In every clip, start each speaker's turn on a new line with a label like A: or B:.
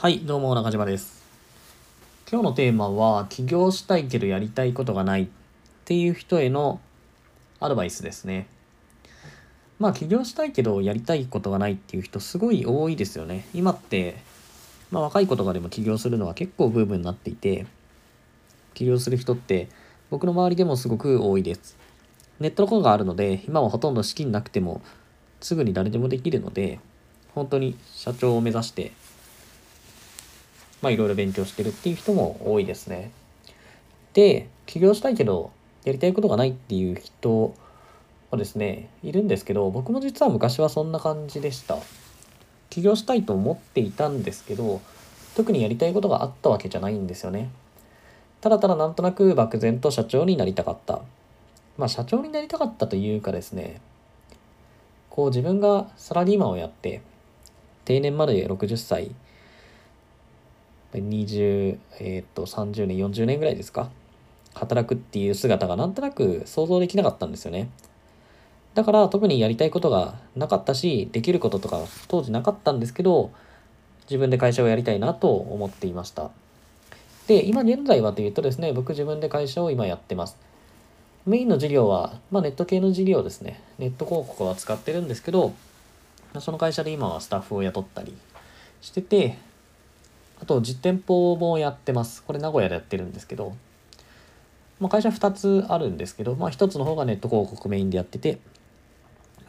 A: はい、どうも中島です。今日のテーマは起業したいけどやりたいことがないっていう人へのアドバイスですね。まあ起業したいけどやりたいことがないっていう人すごい多いですよね。今って、まあ若い子とかでも起業するのは結構ブームになっていて、起業する人って僕の周りでもすごく多いです。ネットのことがあるので、今はほとんど資金なくてもすぐに誰でもできるので、本当に社長を目指してまあいろいろ勉強してるっていう人も多いですね。で、起業したいけどやりたいことがないっていう人はですね、いるんですけど、僕も実は昔はそんな感じでした。起業したいと思っていたんですけど、特にやりたいことがあったわけじゃないんですよね。ただただなんとなく漠然と社長になりたかった。まあ社長になりたかったというかですね、こう自分がサラリーマンをやって、定年まで60歳、20、えーっと、30年、40年ぐらいですか？働くっていう姿がなんとなく想像できなかったんですよね。だから特にやりたいことがなかったし、できることとか当時なかったんですけど、自分で会社をやりたいなと思っていました。で、今現在はというとですね、僕自分で会社を今やってます。メインの事業は、まあ、ネット系の事業ですね。ネット広告は使ってるんですけど、その会社で今はスタッフを雇ったりしてて、あと実店舗もやってます。これ名古屋でやってるんですけど、まあ、会社2つあるんですけど、まあ、1つの方がネット広告メインでやってて、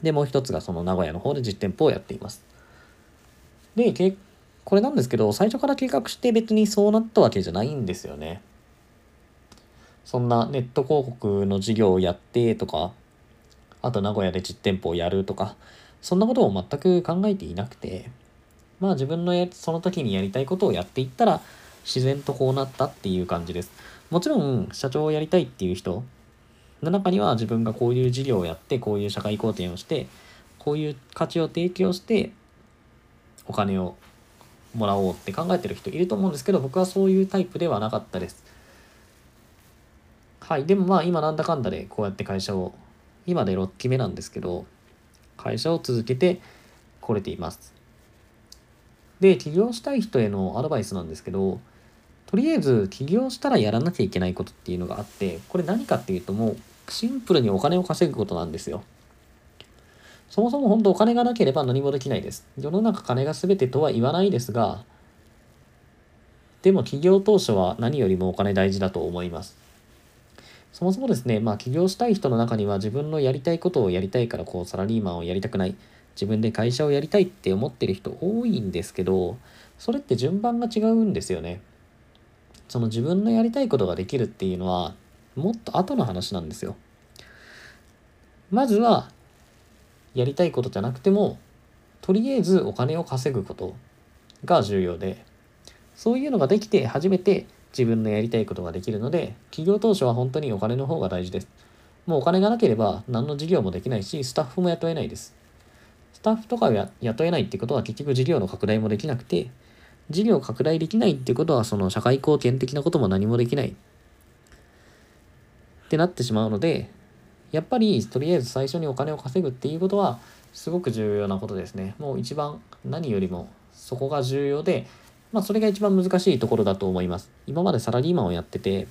A: で、もう1つがその名古屋の方で実店舗をやっています。で、けこれなんですけど、最初から計画して別にそうなったわけじゃないんですよね。そんなネット広告の事業をやってとか、あと名古屋で実店舗をやるとか、そんなことを全く考えていなくて、まあ自分のやその時にやりたいことをやっていったら自然とこうなったっていう感じです。もちろん社長をやりたいっていう人の中には自分がこういう事業をやってこういう社会貢献をしてこういう価値を提供してお金をもらおうって考えてる人いると思うんですけど僕はそういうタイプではなかったです。はい。でもまあ今なんだかんだでこうやって会社を今で6期目なんですけど会社を続けてこれています。で、起業したい人へのアドバイスなんですけど、とりあえず起業したらやらなきゃいけないことっていうのがあって、これ何かっていうともうシンプルにお金を稼ぐことなんですよ。そもそも本当お金がなければ何もできないです。世の中金が全てとは言わないですが、でも起業当初は何よりもお金大事だと思います。そもそもですね、まあ起業したい人の中には自分のやりたいことをやりたいからこうサラリーマンをやりたくない。自分で会社をやりたいって思ってる人多いんですけど、それって順番が違うんですよね。その自分のやりたいことができるっていうのは、もっと後の話なんですよ。まずは、やりたいことじゃなくても、とりあえずお金を稼ぐことが重要で、そういうのができて初めて自分のやりたいことができるので、企業当初は本当にお金の方が大事です。もうお金がなければ何の事業もできないし、スタッフも雇えないです。スタッフとかを雇えないってことは結局事業の拡大もできなくて、事業拡大できないってことはその社会貢献的なことも何もできないってなってしまうので、やっぱりとりあえず最初にお金を稼ぐっていうことはすごく重要なことですね。もう一番何よりもそこが重要で、まあそれが一番難しいところだと思います。今までサラリーマンをやってて、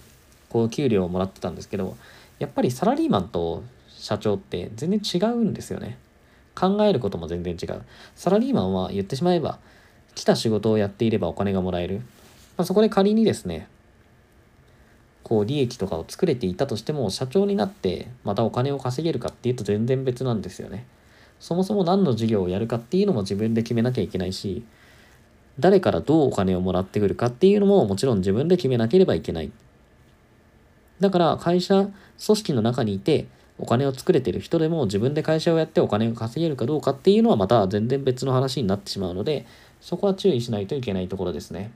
A: こう給料をもらってたんですけど、やっぱりサラリーマンと社長って全然違うんですよね。考えることも全然違う。サラリーマンは言ってしまえば、来た仕事をやっていればお金がもらえる。まあ、そこで仮にですね、こう利益とかを作れていたとしても、社長になってまたお金を稼げるかっていうと全然別なんですよね。そもそも何の事業をやるかっていうのも自分で決めなきゃいけないし、誰からどうお金をもらってくるかっていうのももちろん自分で決めなければいけない。だから会社、組織の中にいて、お金を作れてる人でも自分で会社をやってお金が稼げるかどうかっていうのはまた全然別の話になってしまうので、そこは注意しないといけないところですね。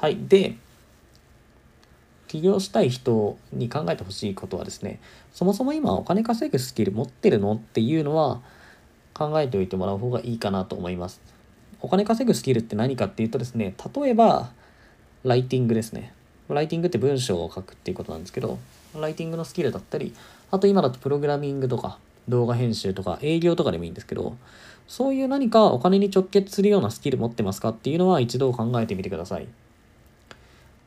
A: はい。で、起業したい人に考えてほしいことはですね、そもそも今お金稼ぐスキル持ってるのっていうのは考えておいてもらう方がいいかなと思います。お金稼ぐスキルって何かっていうとですね、例えば、ライティングですね。ライティングって文章を書くっていうことなんですけど、ライティングのスキルだったり、あと今だとプログラミングとか、動画編集とか、営業とかでもいいんですけど、そういう何かお金に直結するようなスキル持ってますかっていうのは一度考えてみてください。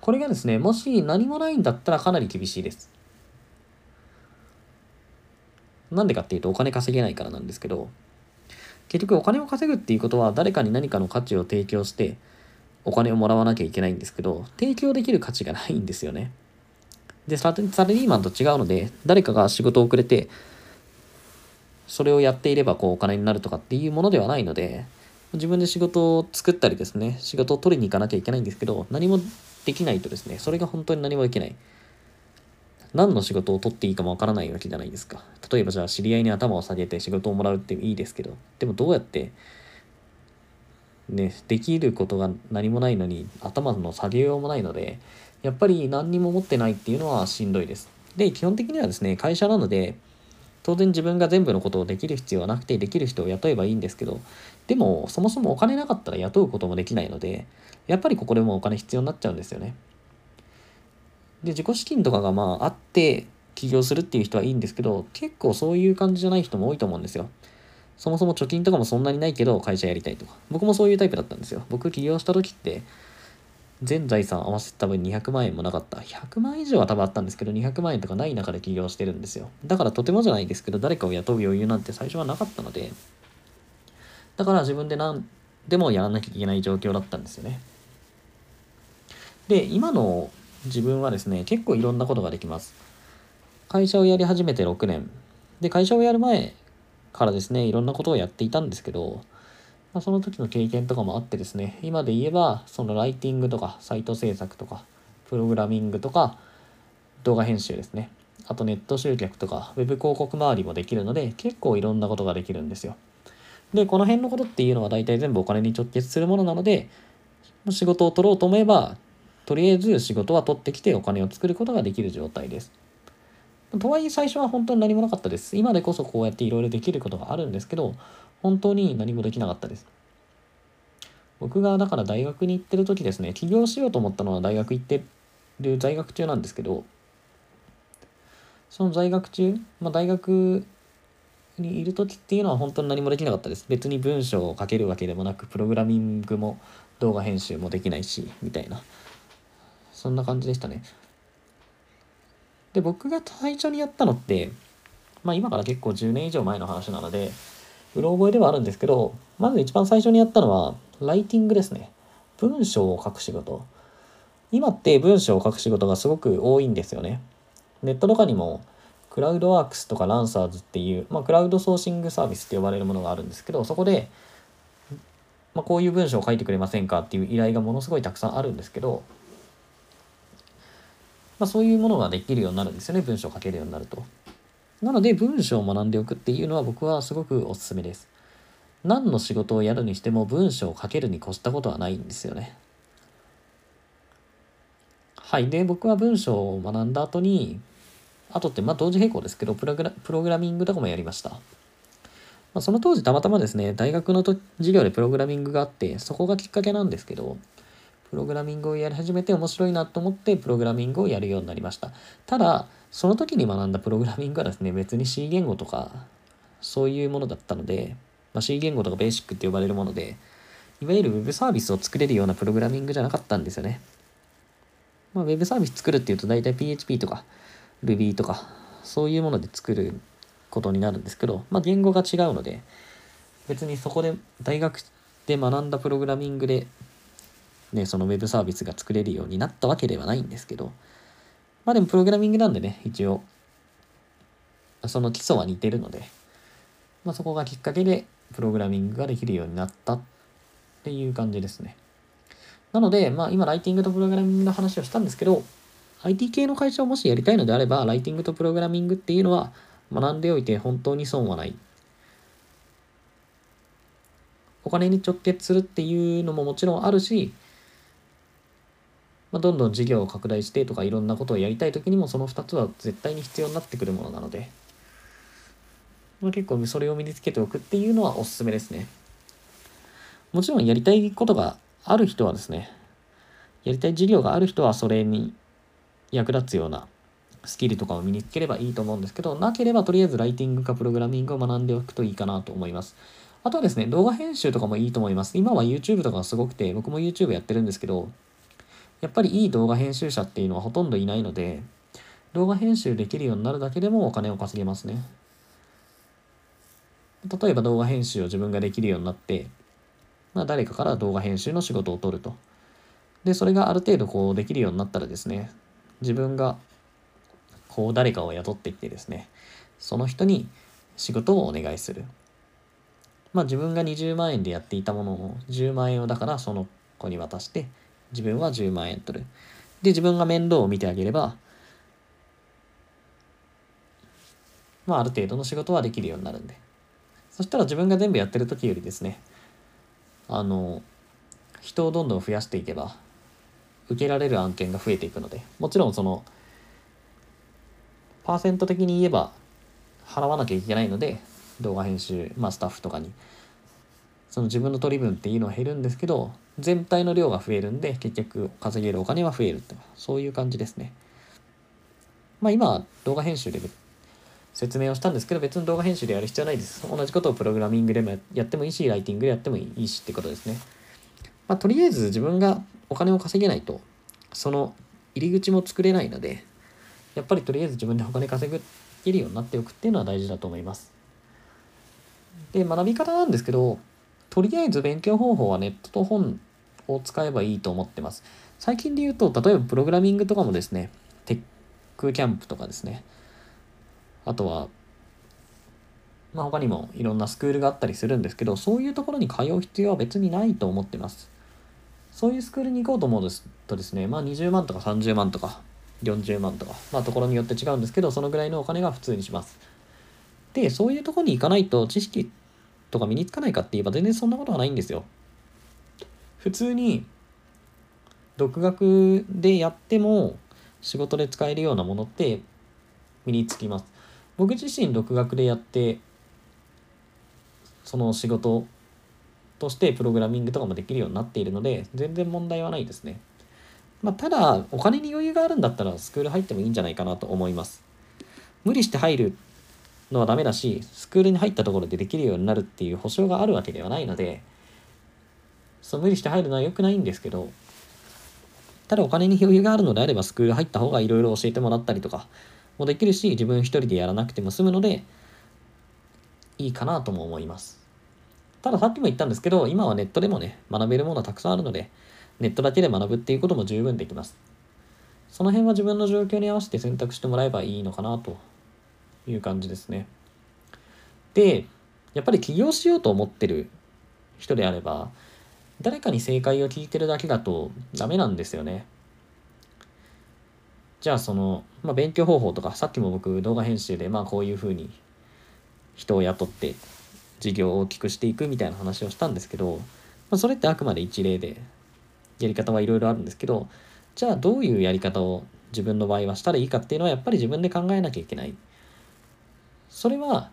A: これがですね、もし何もないんだったらかなり厳しいです。なんでかっていうとお金稼げないからなんですけど、結局お金を稼ぐっていうことは誰かに何かの価値を提供してお金をもらわなきゃいけないんですけど、提供できる価値がないんですよね。で、サラリーマンと違うので、誰かが仕事をくれて、それをやっていればこうお金になるとかっていうものではないので、自分で仕事を作ったりですね、仕事を取りに行かなきゃいけないんですけど、何もできないとですね、それが本当に何もできない。何の仕事を取っていいかもわからないわけじゃないですか。例えばじゃあ知り合いに頭を下げて仕事をもらうっていいですけど、でもどうやって、ね、できることが何もないのに頭の下げようもないので、やっぱり何にも持ってないっていうのはしんどいです。で、基本的にはですね、会社なので、当然自分が全部のことをできる必要はなくて、できる人を雇えばいいんですけど、でも、そもそもお金なかったら雇うこともできないので、やっぱりここでもお金必要になっちゃうんですよね。で、自己資金とかがまああって、起業するっていう人はいいんですけど、結構そういう感じじゃない人も多いと思うんですよ。そもそも貯金とかもそんなにないけど、会社やりたいとか。僕もそういうタイプだったんですよ。僕起業した時って、全財産合わせて多分200万円もなかった。100万以上は多分あったんですけど、200万円とかない中で起業してるんですよ。だからとてもじゃないですけど、誰かを雇う余裕なんて最初はなかったので、だから自分で何でもやらなきゃいけない状況だったんですよね。で、今の自分はですね、結構いろんなことができます。会社をやり始めて6年。で、会社をやる前からですね、いろんなことをやっていたんですけど、まあ、その時の経験とかもあってですね、今で言えば、そのライティングとか、サイト制作とか、プログラミングとか、動画編集ですね。あとネット集客とか、ウェブ広告周りもできるので、結構いろんなことができるんですよ。で、この辺のことっていうのは大体全部お金に直結するものなので、仕事を取ろうと思えば、とりあえず仕事は取ってきてお金を作ることができる状態です。とはいえ最初は本当に何もなかったです。今でこそこうやっていろいろできることがあるんですけど、本当に何もできなかったです。僕がだから大学に行ってる時ですね、起業しようと思ったのは大学行ってる在学中なんですけど、その在学中、まあ、大学にいる時っていうのは本当に何もできなかったです。別に文章を書けるわけでもなく、プログラミングも動画編集もできないし、みたいな。そんな感じでしたね。で、僕が最初にやったのって、まあ今から結構10年以上前の話なので、うろ覚えではあるんですけど、まず一番最初にやったのは、ライティングですね。文章を書く仕事。今って文章を書く仕事がすごく多いんですよね。ネットとかにも、クラウドワークスとかランサーズっていう、まあ、クラウドソーシングサービスって呼ばれるものがあるんですけど、そこで、まあ、こういう文章を書いてくれませんかっていう依頼がものすごいたくさんあるんですけど、まあ、そういうものができるようになるんですよね、文章を書けるようになると。なので文章を学んでおくっていうのは僕はすごくおすすめです。何の仕事をやるにしても文章を書けるに越したことはないんですよね。はい。で、僕は文章を学んだ後に、あとってまあ同時並行ですけどプログラ、プログラミングとかもやりました。まあ、その当時たまたまですね、大学のと授業でプログラミングがあって、そこがきっかけなんですけど、プログラミングをやり始めて面白いなと思ってプログラミングをやるようになりました。ただ、その時に学んだプログラミングはですね、別に C 言語とか、そういうものだったので、まあ、C 言語とかベーシックって呼ばれるもので、いわゆる Web サービスを作れるようなプログラミングじゃなかったんですよね。まあ、Web サービス作るっていうと大体 PHP とか Ruby とか、そういうもので作ることになるんですけど、まあ、言語が違うので、別にそこで大学で学んだプログラミングで、ね、その Web サービスが作れるようになったわけではないんですけど、まあでもプログラミングなんでね、一応、その基礎は似てるので、まあそこがきっかけでプログラミングができるようになったっていう感じですね。なので、まあ今ライティングとプログラミングの話をしたんですけど、IT 系の会社をもしやりたいのであれば、ライティングとプログラミングっていうのは学んでおいて本当に損はない。お金に直結するっていうのももちろんあるし、まあ、どんどん事業を拡大してとかいろんなことをやりたい時にもその2つは絶対に必要になってくるものなので、まあ、結構それを身につけておくっていうのはおすすめですね。もちろんやりたいことがある人はですね、やりたい事業がある人はそれに役立つようなスキルとかを身につければいいと思うんですけど、なければとりあえずライティングかプログラミングを学んでおくといいかなと思います。あとはですね、動画編集とかもいいと思います。今は YouTube とかすごくて、僕も YouTube やってるんですけど、やっぱりいい動画編集者っていうのはほとんどいないので、動画編集できるようになるだけでもお金を稼げますね。例えば動画編集を自分ができるようになって、まあ誰かから動画編集の仕事を取ると。で、それがある程度こうできるようになったらですね、自分がこう誰かを雇ってきてですね、その人に仕事をお願いする。まあ自分が20万円でやっていたものを10万円をだからその子に渡して自分は10万円取る。で、自分が面倒を見てあげれば、まあある程度の仕事はできるようになるんで。そしたら自分が全部やってる時よりですね、あの、人をどんどん増やしていけば、受けられる案件が増えていくので、もちろんその、パーセント的に言えば払わなきゃいけないので、動画編集、まあ、スタッフとかにその自分の取り分っていうのは減るんですけど全体の量が増えるんで結局稼げるお金は増えるってそういう感じですね。まあ今動画編集で説明をしたんですけど別に動画編集でやる必要ないです。同じことをプログラミングでもやってもいいしライティングでやってもいいしってことですね。まあとりあえず自分がお金を稼げないとその入り口も作れないのでやっぱりとりあえず自分でお金稼ぐけるようになっておくっていうのは大事だと思います。で、学び方なんですけど、とりあえず勉強方法はネットと本を使えばいいと思ってます。最近で言うと、例えばプログラミングとかもですね、テックキャンプとかですね、あとは、まあ、他にもいろんなスクールがあったりするんですけど、そういうところに通う必要は別にないと思ってます。そういうスクールに行こうと思うとですね、まあ20万とか30万とか40万とか、まあところによって違うんですけど、そのぐらいのお金が普通にします。で、そういうところに行かないと知識とか身につかないかって言えば全然そんなことはないんですよ。普通に独学でやっても仕事で使えるようなものって身につきます。僕自身独学でやってその仕事としてプログラミングとかもできるようになっているので全然問題はないですね。まあ、ただお金に余裕があるんだったらスクール入ってもいいんじゃないかなと思います。無理して入るのはダメだし、スクールに入ったところでできるようになるっていう保証があるわけではないので、そう無理して入るのは良くないんですけど、ただお金に余裕があるのであればスクール入った方がいろいろ教えてもらったりとかもできるし、自分一人でやらなくても済むので、いいかなとも思います。たださっきも言ったんですけど、今はネットでもね、学べるものはたくさんあるので、ネットだけで学ぶっていうことも十分できます。その辺は自分の状況に合わせて選択してもらえばいいのかなという感じですね。で、やっぱり起業しようと思ってる人であれば、誰かに正解を聞いてるだけだとダメなんですよね。じゃあその、まあ、勉強方法とか、さっきも僕動画編集でまあこういうふうに人を雇って事業を大きくしていくみたいな話をしたんですけど、まあ、それってあくまで一例で、やり方はいろいろあるんですけど、じゃあどういうやり方を自分の場合はしたらいいかっていうのはやっぱり自分で考えなきゃいけない。それは、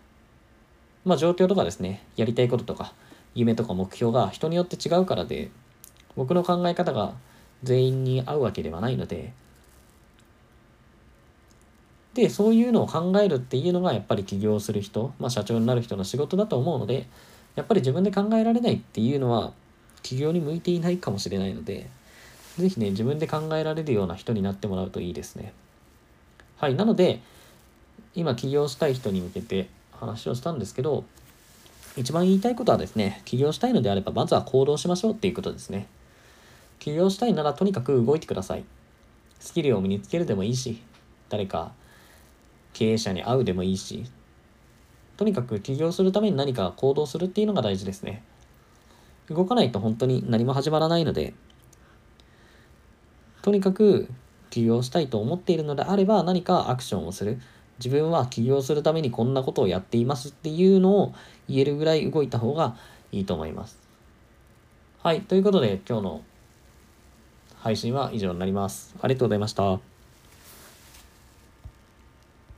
A: まあ状況とかですね、やりたいこととか、夢とか目標が人によって違うからで、僕の考え方が全員に合うわけではないので、で、そういうのを考えるっていうのがやっぱり起業する人、まあ社長になる人の仕事だと思うので、やっぱり自分で考えられないっていうのは起業に向いていないかもしれないので、ぜひね、自分で考えられるような人になってもらうといいですね。はい。なので、今起業したい人に向けて話をしたんですけど、一番言いたいことはですね、起業したいのであれば、まずは行動しましょうっていうことですね。起業したいならとにかく動いてください。スキルを身につけるでもいいし、誰か経営者に会うでもいいし、とにかく起業するために何か行動するっていうのが大事ですね。動かないと本当に何も始まらないので、とにかく起業したいと思っているのであれば何かアクションをする。自分は起業するためにこんなことをやっていますっていうのを言えるぐらい動いた方がいいと思います。はい。ということで今日の配信は以上になります。ありがとうございました。